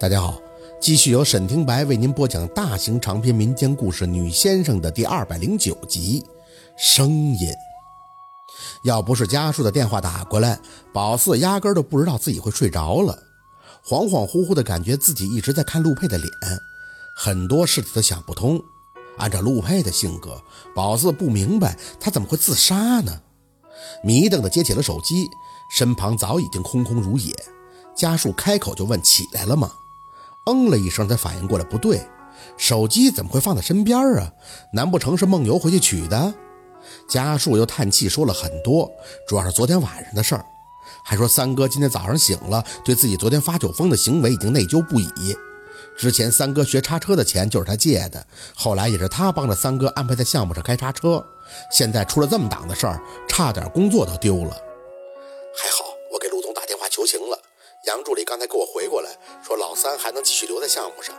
大家好，继续由沈听白为您播讲大型长篇民间故事《女先生》的第二百零九集。声音，要不是家属的电话打过来，宝四压根都不知道自己会睡着了，恍恍惚惚的感觉自己一直在看陆佩的脸，很多事情都想不通。按照陆佩的性格，宝四不明白他怎么会自杀呢？迷瞪的接起了手机，身旁早已经空空如也。家属开口就问：“起来了吗？”嗯了一声，才反应过来，不对，手机怎么会放在身边啊？难不成是梦游回去取的？家树又叹气说了很多，主要是昨天晚上的事儿，还说三哥今天早上醒了，对自己昨天发酒疯的行为已经内疚不已。之前三哥学叉车的钱就是他借的，后来也是他帮着三哥安排在项目上开叉车，现在出了这么档子事儿，差点工作都丢了。还好我给陆总打电话求情了。杨助理刚才给我回过来，说老三还能继续留在项目上。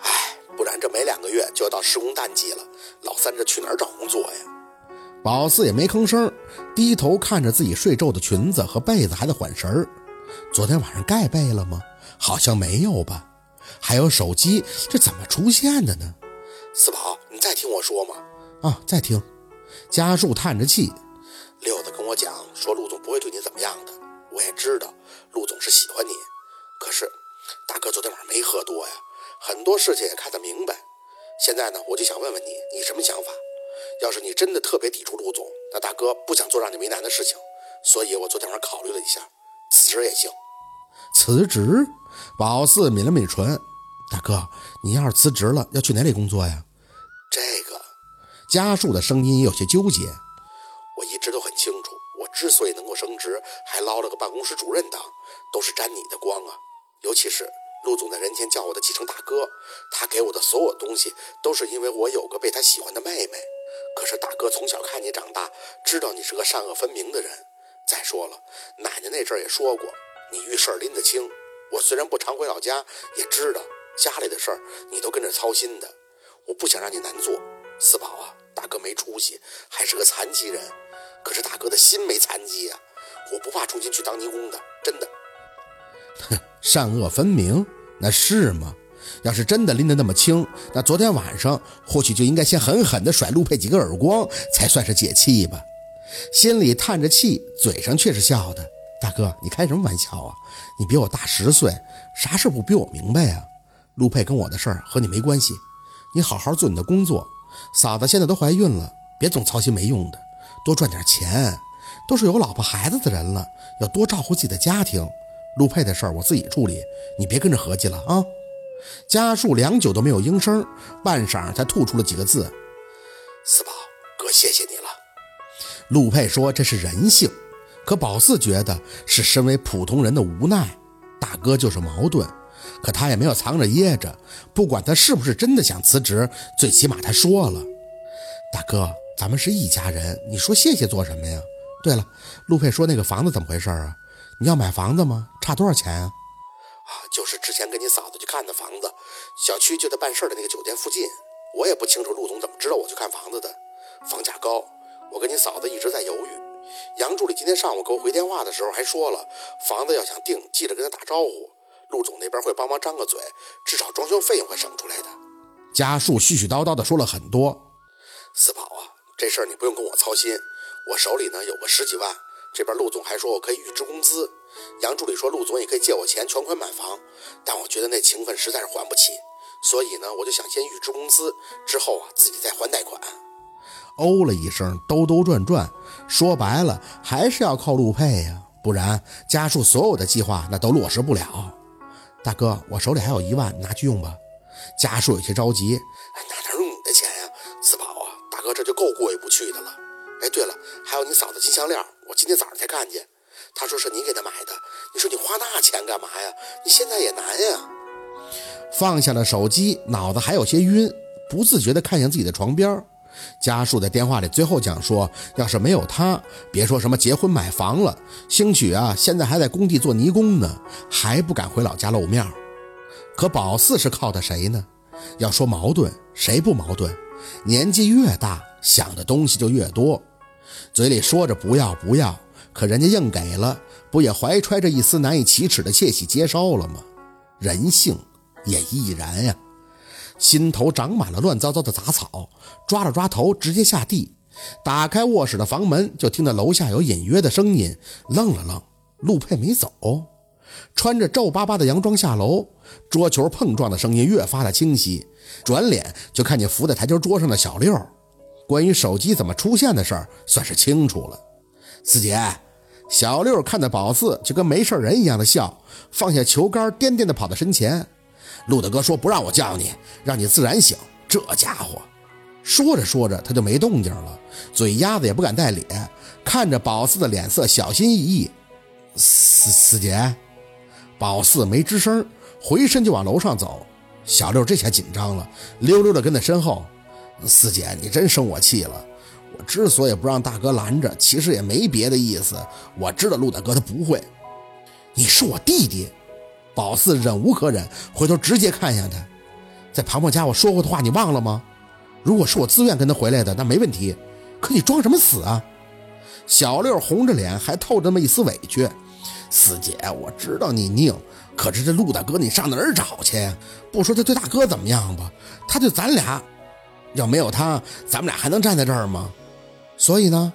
唉，不然这没两个月就要到施工淡季了，老三这去哪儿找工作呀？宝四也没吭声，低头看着自己睡皱的裙子和被子，还在缓神儿。昨天晚上盖被了吗？好像没有吧。还有手机，这怎么出现的呢？四宝，你再听我说嘛。啊，再听。家树叹着气，六子跟我讲说陆总不会对你怎么样的，我也知道。陆总是喜欢你，可是大哥昨天晚上没喝多呀，很多事情也看得明白。现在呢，我就想问问你，你什么想法？要是你真的特别抵触陆总，那大哥不想做让你为难的事情，所以我昨天晚上考虑了一下，辞职也行。辞职？宝四抿了抿唇，大哥，你要是辞职了，要去哪里工作呀？这个，家树的声音也有些纠结。我一直都之所以能够升职，还捞了个办公室主任当。都是沾你的光啊！尤其是陆总在人前叫我的继承大哥，他给我的所有东西都是因为我有个被他喜欢的妹妹。可是大哥从小看你长大，知道你是个善恶分明的人。再说了，奶奶那阵也说过，你遇事儿拎得清。我虽然不常回老家，也知道家里的事儿你都跟着操心的。我不想让你难做，四宝啊，大哥没出息，还是个残疾人，可是大哥的心没残疾呀。我不怕重新去当泥工的，真的。哼，善恶分明，那是吗？要是真的拎得那么轻，那昨天晚上或许就应该先狠狠地甩陆佩几个耳光，才算是解气吧。心里叹着气，嘴上却是笑的。大哥，你开什么玩笑啊？你比我大十岁，啥事不比我明白呀？陆佩跟我的事儿和你没关系，你好好做你的工作。嫂子现在都怀孕了，别总操心没用的，多赚点钱。都是有老婆孩子的人了，要多照顾自己的家庭。陆佩的事儿我自己处理，你别跟着合计了啊！家树良久都没有应声，半晌才吐出了几个字：“四宝哥，谢谢你了。”陆佩说：“这是人性。”可宝四觉得是身为普通人的无奈。大哥就是矛盾，可他也没有藏着掖着。不管他是不是真的想辞职，最起码他说了：“大哥，咱们是一家人，你说谢谢做什么呀？”对了，陆佩说那个房子怎么回事啊？你要买房子吗？差多少钱啊？啊，就是之前跟你嫂子去看的房子，小区就在办事的那个酒店附近。我也不清楚陆总怎么知道我去看房子的，房价高，我跟你嫂子一直在犹豫。杨助理今天上午给我回电话的时候还说了，房子要想定，记得跟他打招呼，陆总那边会帮忙张个嘴，至少装修费用会省出来的。家树絮絮叨叨的说了很多。四宝啊，这事儿你不用跟我操心，我手里呢有个十几万。这边陆总还说我可以预支工资，杨助理说陆总也可以借我钱全款买房，但我觉得那情分实在是还不起，所以呢，我就想先预支工资，之后啊自己再还贷款。哦了一声，兜兜转转，说白了还是要靠陆佩呀，不然家树所有的计划那都落实不了。大哥，我手里还有一万，拿去用吧。家树有些着急，哥这就够过意不去的了。哎，对了，还有你嫂子金项链。我今天早上才看见，他说是你给他买的。你说你花那钱干嘛呀？你现在也难呀。放下了手机，脑子还有些晕，不自觉地看向自己的床边。家树在电话里最后讲说，要是没有他，别说什么结婚买房了，兴许啊，现在还在工地做泥工呢，还不敢回老家露面。可宝四是靠的谁呢？要说矛盾，谁不矛盾？年纪越大，想的东西就越多。嘴里说着不要不要，可人家硬给了，不也怀揣着一丝难以启齿的窃喜接受了吗？人性也亦然呀。心头长满了乱糟糟的杂草，抓了抓头，直接下地。打开卧室的房门，就听到楼下有隐约的声音，愣了愣，陆佩没走。穿着皱巴巴的洋装下楼，桌球碰撞的声音越发的清晰。转脸就看见伏在台球桌上的小六。关于手机怎么出现的事儿，算是清楚了。四姐，小六看到宝四就跟没事人一样的笑，放下球杆，颠颠的跑到身前。陆大哥说不让我叫你，让你自然醒。这家伙，说着说着他就没动静了，嘴丫子也不敢带咧，看着宝四的脸色，小心翼翼。四四姐，宝四没吱声，回身就往楼上走。小六这下紧张了，溜溜的跟在身后。四姐，你真生我气了。我之所以不让大哥拦着，其实也没别的意思。我知道陆大哥他不会。你是我弟弟。宝四忍无可忍，回头直接看向他，在庞庞家我说过的话你忘了吗？如果是我自愿跟他回来的，那没问题。可你装什么死啊？小六红着脸，还透着那么一丝委屈。四姐，我知道你拧，可是这陆大哥你上哪儿找去？不说他对大哥怎么样吧，他对咱俩，要没有他，咱们俩还能站在这儿吗？所以呢，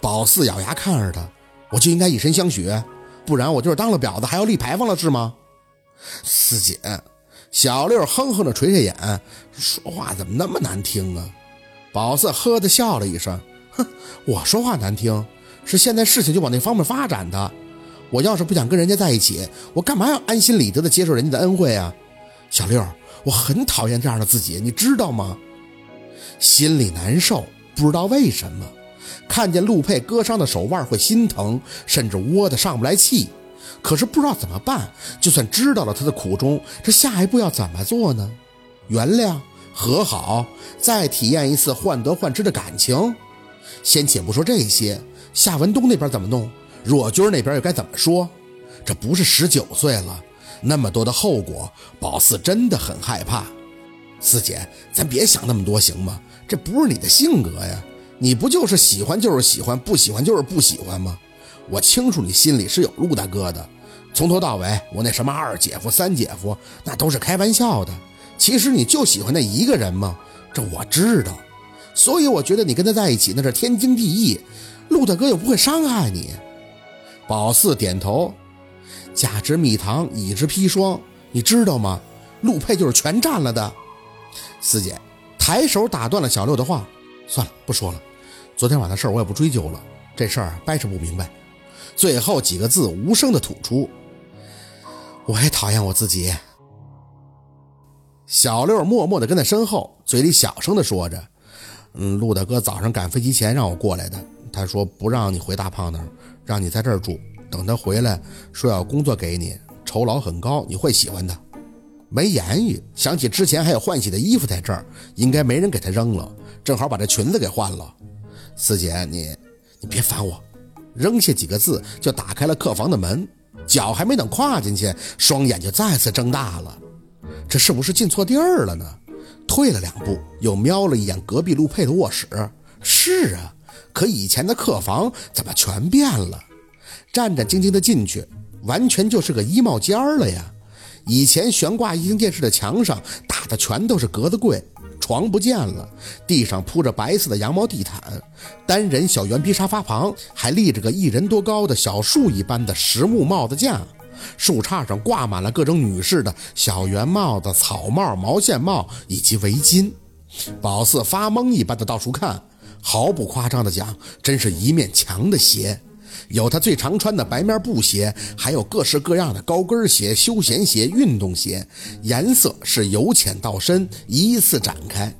宝四咬牙看着他，我就应该以身相许，不然我就是当了婊子还要立牌坊了是吗？四姐，小六哼哼着垂着眼，说话怎么那么难听啊？宝四呵的笑了一声，哼，我说话难听，是现在事情就往那方面发展的。我要是不想跟人家在一起，我干嘛要安心理得的接受人家的恩惠啊？小六，我很讨厌这样的自己，你知道吗？心里难受，不知道为什么，看见陆佩割伤的手腕会心疼，甚至窝得上不来气。可是不知道怎么办，就算知道了他的苦衷，这下一步要怎么做呢？原谅、和好，再体验一次患得患失的感情。先且不说这些，夏文东那边怎么弄？若君那边又该怎么说？这不是十九岁了，那么多的后果，宝四真的很害怕。四姐，咱别想那么多行吗？这不是你的性格呀，你不就是喜欢就是喜欢，不喜欢就是不喜欢吗？我清楚你心里是有陆大哥的，从头到尾我那什么二姐夫、三姐夫那都是开玩笑的。其实你就喜欢那一个人吗？这我知道，所以我觉得你跟他在一起那是天经地义。陆大哥又不会伤害你。宝四点头，甲之蜜糖，乙之砒霜，你知道吗？陆佩就是全占了的。四姐抬手打断了小六的话，算了，不说了。昨天晚上的事我也不追究了，这事儿掰扯不明白。最后几个字无声的吐出：“我也讨厌我自己。”小六默默的跟在身后，嘴里小声的说着：“嗯，陆大哥早上赶飞机前让我过来的，他说不让你回大胖那儿，让你在这儿住，等他回来，说要工作给你，酬劳很高，你会喜欢的。”没言语，想起之前还有换洗的衣服在这儿，应该没人给他扔了，正好把这裙子给换了。四姐，你你别烦我。扔下几个字，就打开了客房的门，脚还没等跨进去，双眼就再次睁大了。这是不是进错地儿了呢？退了两步，又瞄了一眼隔壁陆佩的卧室。是啊，可以前的客房怎么全变了？战战兢兢地进去，完全就是个衣帽间了呀！以前悬挂液晶电视的墙上打的全都是格子柜。床不见了，地上铺着白色的羊毛地毯，单人小圆皮沙发旁还立着个一人多高的小树一般的实木帽子架，树杈上挂满了各种女士的小圆帽子、草帽、毛线帽以及围巾。宝四发懵一般的到处看，毫不夸张的讲，真是一面墙的鞋。有他最常穿的白面布鞋，还有各式各样的高跟鞋、休闲鞋、运动鞋，颜色是由浅到深，依次展开。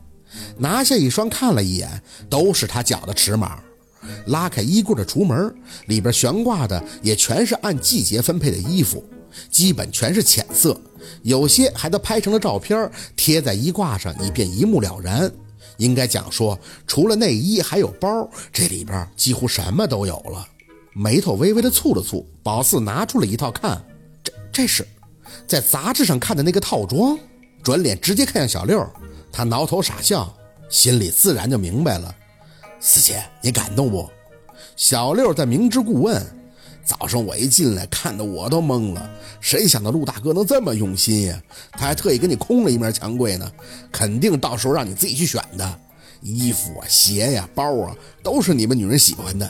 拿下一双看了一眼，都是他脚的尺码。拉开衣柜的橱门，里边悬挂的也全是按季节分配的衣服，基本全是浅色，有些还都拍成了照片贴在衣挂上，以便一目了然。应该讲说，除了内衣还有包，这里边几乎什么都有了。眉头微微的蹙了蹙，宝四拿出了一套看，这这是在杂志上看的那个套装。转脸直接看向小六，他挠头傻笑，心里自然就明白了。四姐，你感动不？小六在明知故问，早上我一进来，看得我都懵了。谁想到陆大哥能这么用心呀？他还特意给你空了一面墙柜呢，肯定到时候让你自己去选的。衣服啊、鞋呀、包啊，都是你们女人喜欢的。